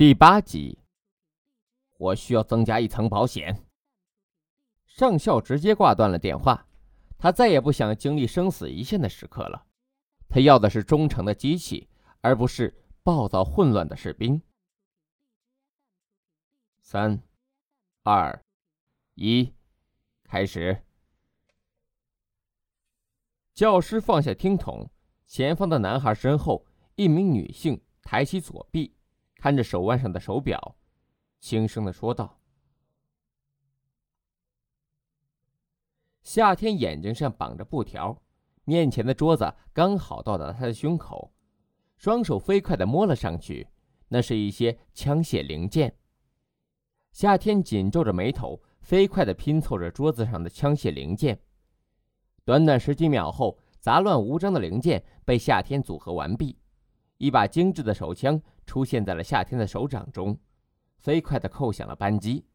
第八集，我需要增加一层保险。上校直接挂断了电话，他再也不想经历生死一线的时刻了。他要的是忠诚的机器，而不是暴躁混乱的士兵。三、二、一，开始。教师放下听筒，前方的男孩身后，一名女性抬起左臂。看着手腕上的手表，轻声的说道：“夏天眼睛上绑着布条，面前的桌子刚好到达他的胸口，双手飞快的摸了上去，那是一些枪械零件。夏天紧皱着眉头，飞快的拼凑着桌子上的枪械零件。短短十几秒后，杂乱无章的零件被夏天组合完毕，一把精致的手枪。”出现在了夏天的手掌中，飞快地扣响了扳机。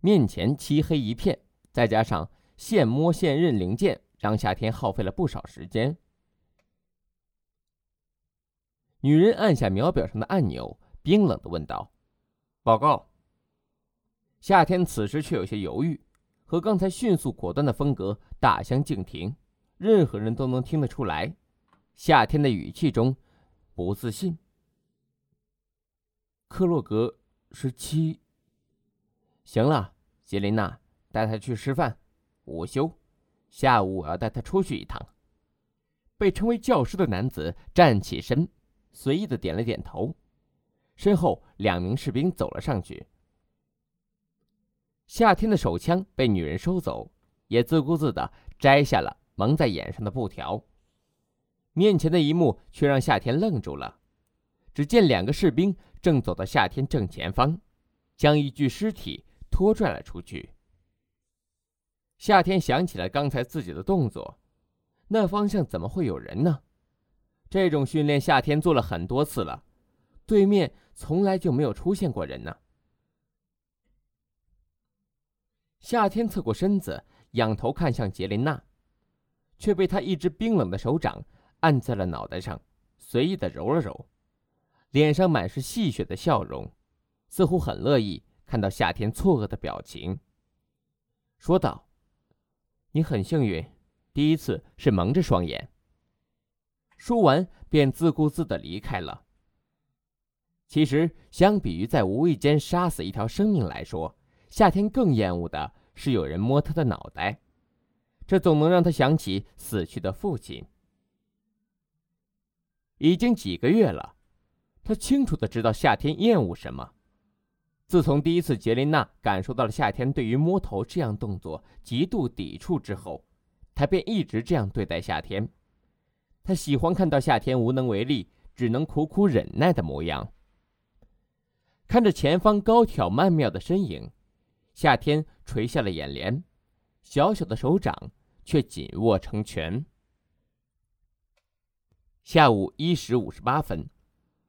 面前漆黑一片，再加上现摸现认零件，让夏天耗费了不少时间。女人按下秒表上的按钮，冰冷地问道：“报告。”夏天此时却有些犹豫，和刚才迅速果断的风格大相径庭。任何人都能听得出来，夏天的语气中不自信。克洛格十七。行了，杰琳娜，带他去吃饭。午休，下午我要带他出去一趟。被称为教师的男子站起身，随意的点了点头。身后两名士兵走了上去。夏天的手枪被女人收走，也自顾自的摘下了蒙在眼上的布条。面前的一幕却让夏天愣住了。只见两个士兵正走到夏天正前方，将一具尸体拖拽了出去。夏天想起了刚才自己的动作，那方向怎么会有人呢？这种训练夏天做了很多次了，对面从来就没有出现过人呢。夏天侧过身子，仰头看向杰琳娜，却被他一只冰冷的手掌按在了脑袋上，随意的揉了揉。脸上满是戏谑的笑容，似乎很乐意看到夏天错愕的表情。说道：“你很幸运，第一次是蒙着双眼。”说完便自顾自的离开了。其实，相比于在无意间杀死一条生命来说，夏天更厌恶的是有人摸他的脑袋，这总能让他想起死去的父亲。已经几个月了。他清楚的知道夏天厌恶什么。自从第一次杰琳娜感受到了夏天对于摸头这样动作极度抵触之后，他便一直这样对待夏天。他喜欢看到夏天无能为力，只能苦苦忍耐的模样。看着前方高挑曼妙的身影，夏天垂下了眼帘，小小的手掌却紧握成拳。下午一时五十八分。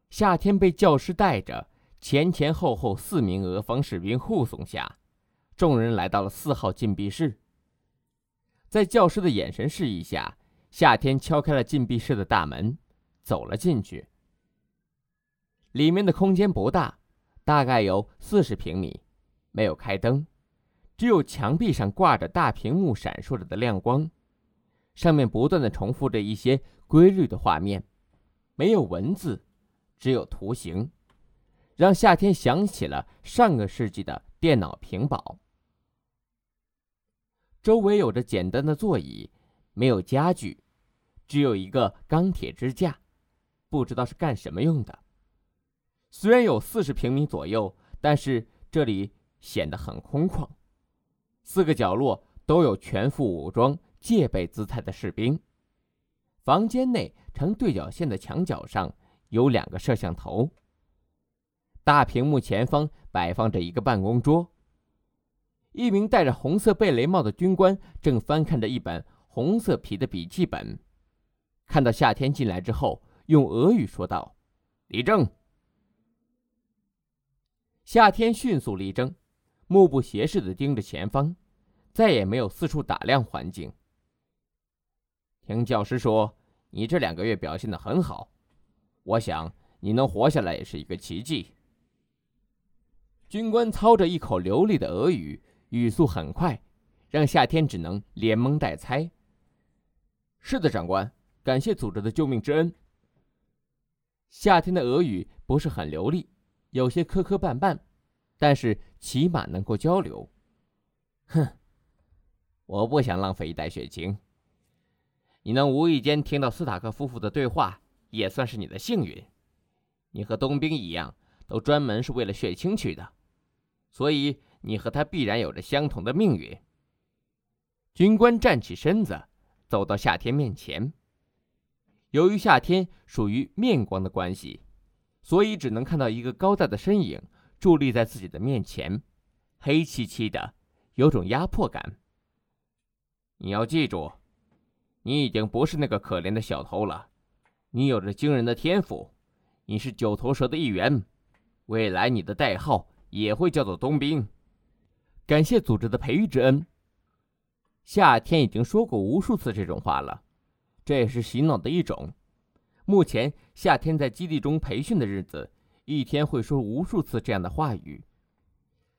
夏天被教师带着，前前后后四名俄方士兵护送下，众人来到了四号禁闭室。在教师的眼神示意下，夏天敲开了禁闭室的大门，走了进去。里面的空间不大，大概有四十平米，没有开灯，只有墙壁上挂着大屏幕闪烁着的亮光，上面不断的重复着一些规律的画面，没有文字。只有图形，让夏天想起了上个世纪的电脑屏保。周围有着简单的座椅，没有家具，只有一个钢铁支架，不知道是干什么用的。虽然有四十平米左右，但是这里显得很空旷。四个角落都有全副武装、戒备姿态的士兵。房间内呈对角线的墙角上。有两个摄像头。大屏幕前方摆放着一个办公桌。一名戴着红色贝雷帽的军官正翻看着一本红色皮的笔记本。看到夏天进来之后，用俄语说道：“立正。”夏天迅速立正，目不斜视的盯着前方，再也没有四处打量环境。听教师说，你这两个月表现的很好。我想你能活下来也是一个奇迹。军官操着一口流利的俄语，语速很快，让夏天只能连蒙带猜。是的，长官，感谢组织的救命之恩。夏天的俄语不是很流利，有些磕磕绊绊，但是起码能够交流。哼，我不想浪费一袋血清。你能无意间听到斯塔克夫妇的对话，也算是你的幸运。你和冬兵一样，都专门是为了血清去的，所以你和他必然有着相同的命运。军官站起身子，走到夏天面前。由于夏天属于面光的关系，所以只能看到一个高大的身影伫立在自己的面前，黑漆漆的，有种压迫感。你要记住，你已经不是那个可怜的小偷了，你有着惊人的天赋。你是九头蛇的一员，未来你的代号也会叫做冬兵。感谢组织的培育之恩。夏天已经说过无数次这种话了，这也是洗脑的一种。目前夏天在基地中培训的日子，一天会说无数次这样的话语。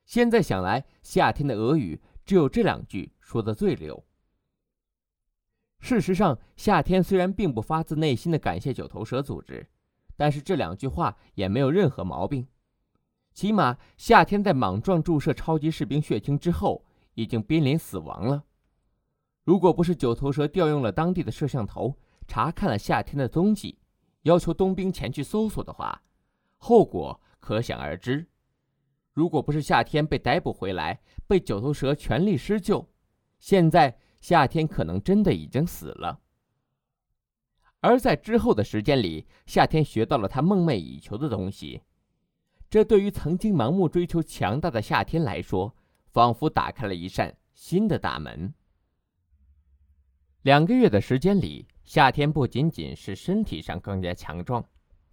现在想来，夏天的俄语只有这两句说的最溜。事实上，夏天虽然并不发自内心的感谢九头蛇组织。但是这两句话也没有任何毛病，起码夏天在莽撞注射超级士兵血清之后，已经濒临死亡了。如果不是九头蛇调用了当地的摄像头，查看了夏天的踪迹，要求冬兵前去搜索的话，后果可想而知。如果不是夏天被逮捕回来，被九头蛇全力施救，现在夏天可能真的已经死了。而在之后的时间里，夏天学到了他梦寐以求的东西。这对于曾经盲目追求强大的夏天来说，仿佛打开了一扇新的大门。两个月的时间里，夏天不仅仅是身体上更加强壮，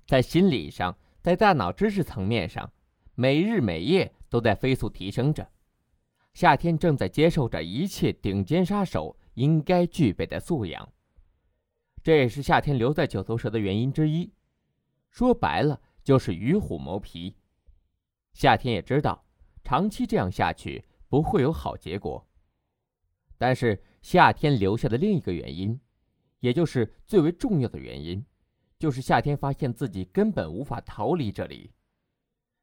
在心理上，在大脑知识层面上，每日每夜都在飞速提升着。夏天正在接受着一切顶尖杀手应该具备的素养。这也是夏天留在九头蛇的原因之一，说白了就是与虎谋皮。夏天也知道，长期这样下去不会有好结果。但是夏天留下的另一个原因，也就是最为重要的原因，就是夏天发现自己根本无法逃离这里。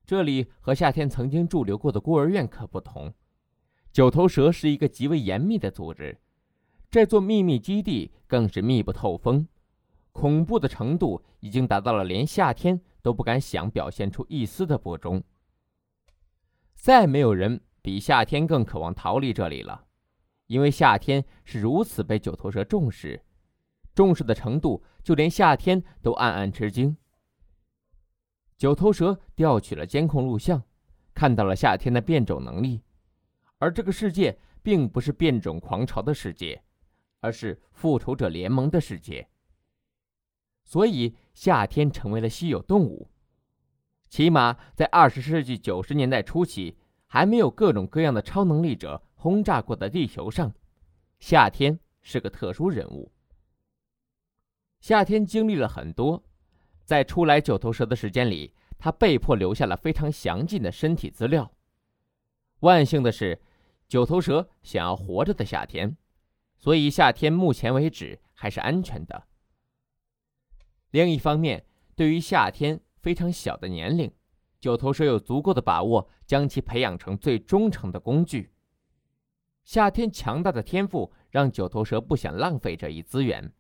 这里和夏天曾经驻留过的孤儿院可不同，九头蛇是一个极为严密的组织。这座秘密基地更是密不透风，恐怖的程度已经达到了连夏天都不敢想表现出一丝的不忠。再没有人比夏天更渴望逃离这里了，因为夏天是如此被九头蛇重视，重视的程度就连夏天都暗暗吃惊。九头蛇调取了监控录像，看到了夏天的变种能力，而这个世界并不是变种狂潮的世界。而是复仇者联盟的世界，所以夏天成为了稀有动物。起码在二十世纪九十年代初期，还没有各种各样的超能力者轰炸过的地球上，夏天是个特殊人物。夏天经历了很多，在出来九头蛇的时间里，他被迫留下了非常详尽的身体资料。万幸的是，九头蛇想要活着的夏天。所以夏天目前为止还是安全的。另一方面，对于夏天非常小的年龄，九头蛇有足够的把握将其培养成最忠诚的工具。夏天强大的天赋让九头蛇不想浪费这一资源。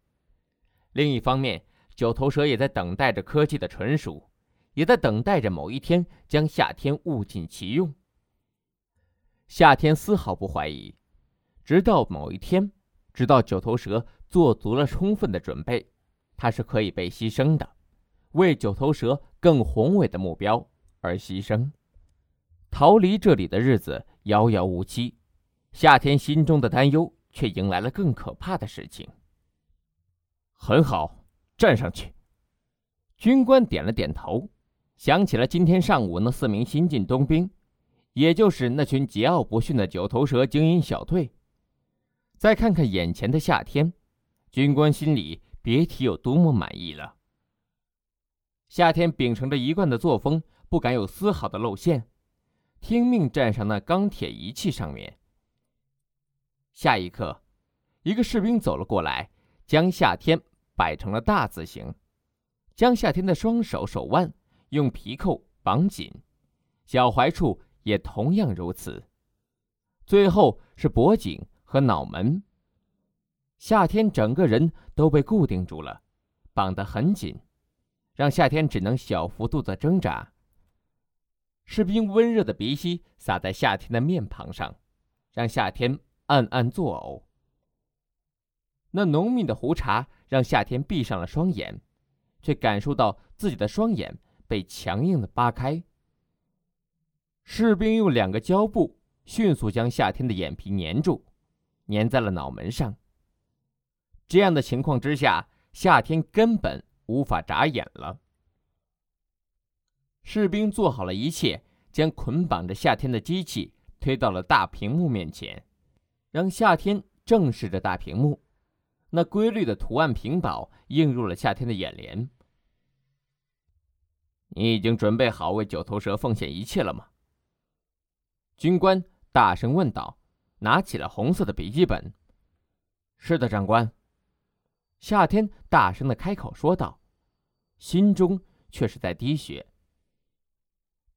另一方面，九头蛇也在等待着科技的纯熟，也在等待着某一天将夏天物尽其用。夏天丝毫不怀疑，直到某一天。直到九头蛇做足了充分的准备，它是可以被牺牲的，为九头蛇更宏伟的目标而牺牲。逃离这里的日子遥遥无期，夏天心中的担忧却迎来了更可怕的事情。很好，站上去。军官点了点头，想起了今天上午那四名新晋冬兵，也就是那群桀骜不驯的九头蛇精英小队。再看看眼前的夏天，军官心里别提有多么满意了。夏天秉承着一贯的作风，不敢有丝毫的露馅。听命站上那钢铁仪器上面。下一刻，一个士兵走了过来，将夏天摆成了大字形，将夏天的双手手腕用皮扣绑紧，脚踝处也同样如此。最后是脖颈和脑门。夏天整个人都被固定住了，绑得很紧，让夏天只能小幅度的挣扎。士兵温热的鼻息洒在夏天的面庞上，让夏天暗暗作呕。那浓密的胡茬让夏天闭上了双眼，却感受到自己的双眼被强硬的扒开。士兵用两个胶布迅速将夏天的眼皮粘住，粘在了脑门上。这样的情况之下，夏天根本无法眨眼了。士兵做好了一切，将捆绑着夏天的机器推到了大屏幕面前，让夏天正视着大屏幕。那规律的图案屏保映入了夏天的眼帘。你已经准备好为九头蛇奉献一切了吗？军官大声问道，拿起了红色的笔记本。是的，长官。夏天大声的开口说道，心中却是在滴血。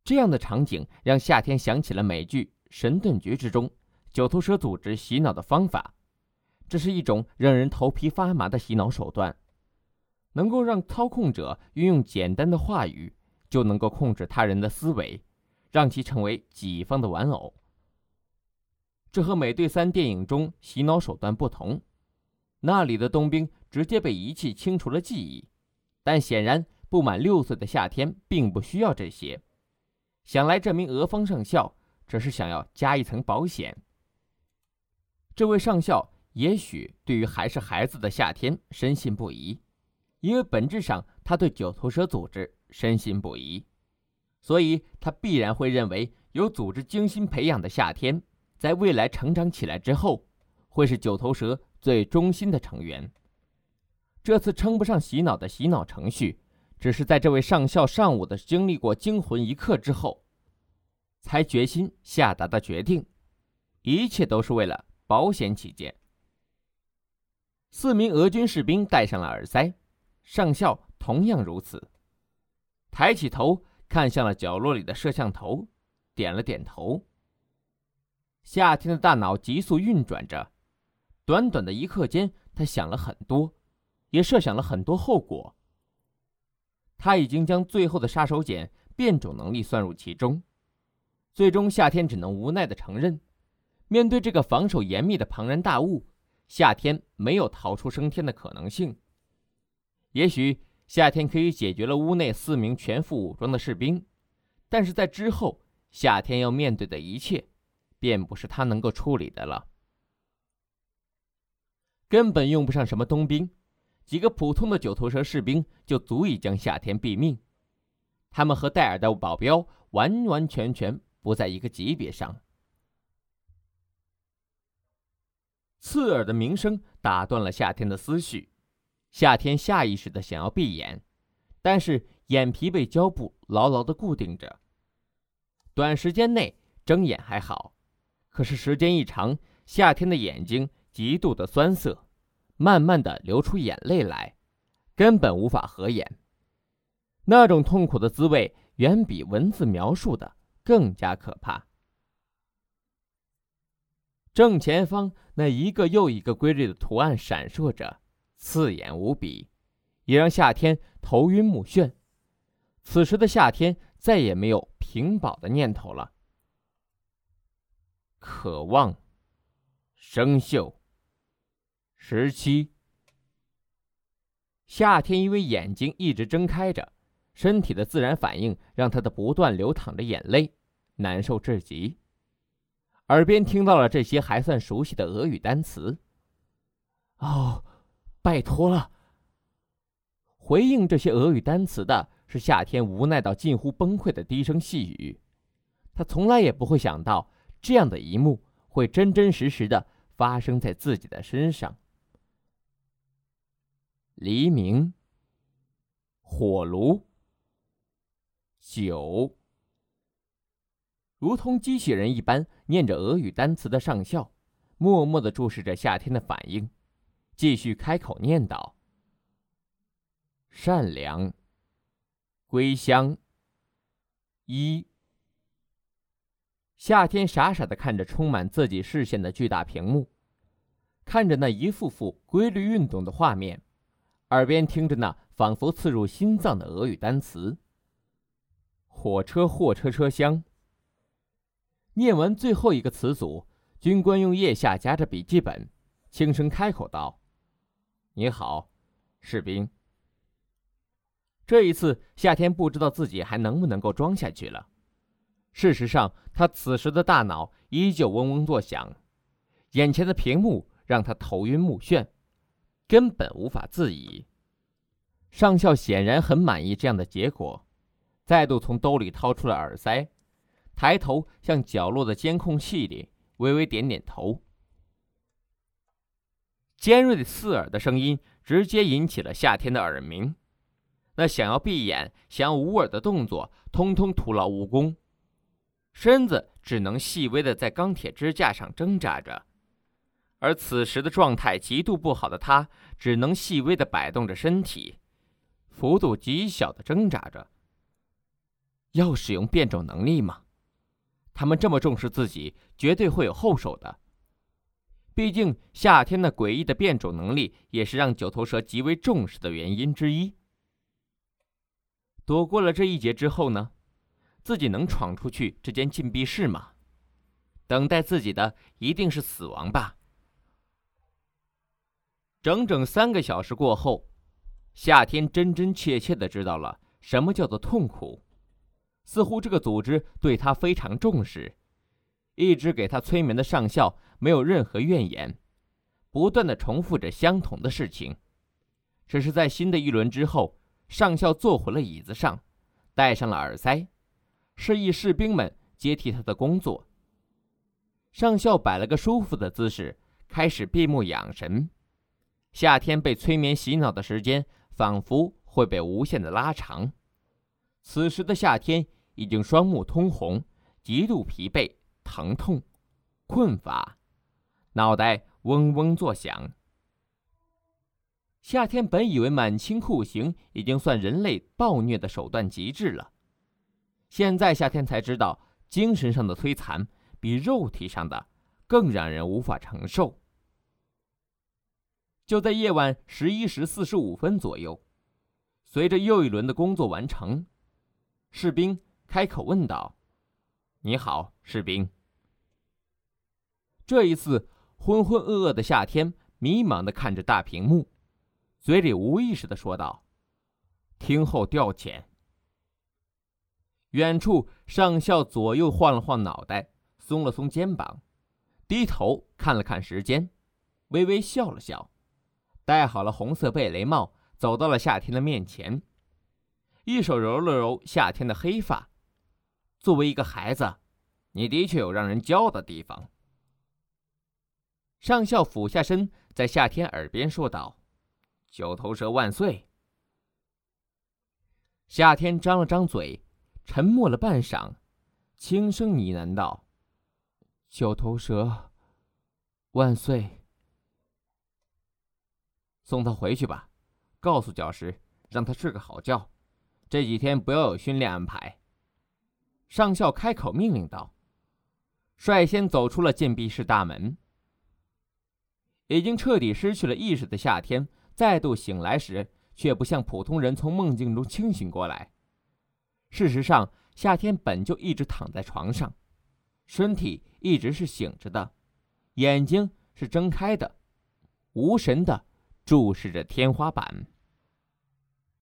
这样的场景让夏天想起了美剧《神盾局》之中九头蛇组织洗脑的方法，这是一种让人头皮发麻的洗脑手段，能够让操控者运用简单的话语就能够控制他人的思维，让其成为己方的玩偶。这和美队三电影中洗脑手段不同，那里的冬兵。直接被仪器清除了记忆，但显然不满六岁的夏天并不需要这些。想来这名俄方上校只是想要加一层保险。这位上校也许对于还是孩子的夏天深信不疑，因为本质上他对九头蛇组织深信不疑，所以他必然会认为有组织精心培养的夏天，在未来成长起来之后，会是九头蛇最忠心的成员。这次称不上洗脑的洗脑程序，只是在这位上校上午的经历过惊魂一刻之后，才决心下达的决定。一切都是为了保险起见。四名俄军士兵戴上了耳塞，上校同样如此，抬起头看向了角落里的摄像头，点了点头。夏天的大脑急速运转着，短短的一刻间，他想了很多。也设想了很多后果。他已经将最后的杀手锏变种能力算入其中，最终夏天只能无奈的承认，面对这个防守严密的庞然大物，夏天没有逃出升天的可能性。也许夏天可以解决了屋内四名全副武装的士兵，但是在之后，夏天要面对的一切，便不是他能够处理的了，根本用不上什么冬兵。几个普通的九头蛇士兵就足以将夏天毙命，他们和戴尔的保镖完完全全不在一个级别上。刺耳的鸣声打断了夏天的思绪，夏天下意识的想要闭眼，但是眼皮被胶布牢牢的固定着。短时间内睁眼还好，可是时间一长，夏天的眼睛极度的酸涩。慢慢的流出眼泪来，根本无法合眼。那种痛苦的滋味远比文字描述的更加可怕。正前方那一个又一个规律的图案闪烁着，刺眼无比，也让夏天头晕目眩。此时的夏天再也没有屏保的念头了。渴望，生锈。十七，夏天因为眼睛一直睁开着，身体的自然反应让他的不断流淌着眼泪，难受至极。耳边听到了这些还算熟悉的俄语单词。哦，拜托了。回应这些俄语单词的是夏天无奈到近乎崩溃的低声细语。他从来也不会想到这样的一幕会真真实实的发生在自己的身上。黎明，火炉，酒。如同机器人一般念着俄语单词的上校，默默的注视着夏天的反应，继续开口念道：“善良，归乡。”一。夏天傻傻地看着充满自己视线的巨大屏幕，看着那一幅幅规律运动的画面，耳边听着那仿佛刺入心脏的俄语单词。火车，货车车厢。念完最后一个词组，军官用腋下夹着笔记本，轻声开口道：“你好，士兵。”这一次，夏天不知道自己还能不能够装下去了。事实上，他此时的大脑依旧嗡嗡作响，眼前的屏幕让他头晕目眩，根本无法自已。上校显然很满意这样的结果，再度从兜里掏出了耳塞，抬头向角落的监控器里微微点点头。尖锐的刺耳的声音直接引起了夏天的耳鸣，那想要闭眼、想要捂耳的动作，通通徒劳无功。身子只能细微的在钢铁支架上挣扎着，而此时的状态极度不好的他，只能细微的摆动着身体，幅度极小的挣扎着。要使用变种能力吗？他们这么重视自己，绝对会有后手的。毕竟夏天那诡异的变种能力，也是让九头蛇极为重视的原因之一。躲过了这一劫之后呢？自己能闯出去这间禁闭室吗？等待自己的一定是死亡吧。整整三个小时过后，夏天真真切切的知道了什么叫做痛苦。似乎这个组织对他非常重视，一直给他催眠的上校没有任何怨言，不断的重复着相同的事情。只是在新的一轮之后，上校坐回了椅子上，戴上了耳塞。示意士兵们接替他的工作。上校摆了个舒服的姿势，开始闭目养神。夏天被催眠洗脑的时间，仿佛会被无限的拉长。此时的夏天已经双目通红，极度疲惫、疼痛、困乏，脑袋嗡嗡作响。夏天本以为满清酷刑已经算人类暴虐的手段极致了。现在夏天才知道，精神上的摧残比肉体上的更让人无法承受。就在夜晚十一时四十五分左右，随着又一轮的工作完成，士兵开口问道：“你好，士兵。”这一次，浑浑噩噩的夏天迷茫的看着大屏幕，嘴里无意识的说道：“听候调遣。”远处，上校左右晃了晃脑袋，松了松肩膀，低头看了看时间，微微笑了笑，戴好了红色贝雷帽，走到了夏天的面前，一手揉了揉夏天的黑发。作为一个孩子，你的确有让人骄傲的地方。上校俯下身，在夏天耳边说道：“九头蛇万岁。”夏天张了张嘴。沉默了半晌，轻声呢喃道：“九头蛇，万岁！送他回去吧，告诉教师，让他睡个好觉。这几天不要有训练安排。”上校开口命令道，率先走出了禁闭室大门。已经彻底失去了意识的夏天再度醒来时，却不像普通人从梦境中清醒过来。事实上，夏天本就一直躺在床上，身体一直是醒着的，眼睛是睁开的，无神的注视着天花板。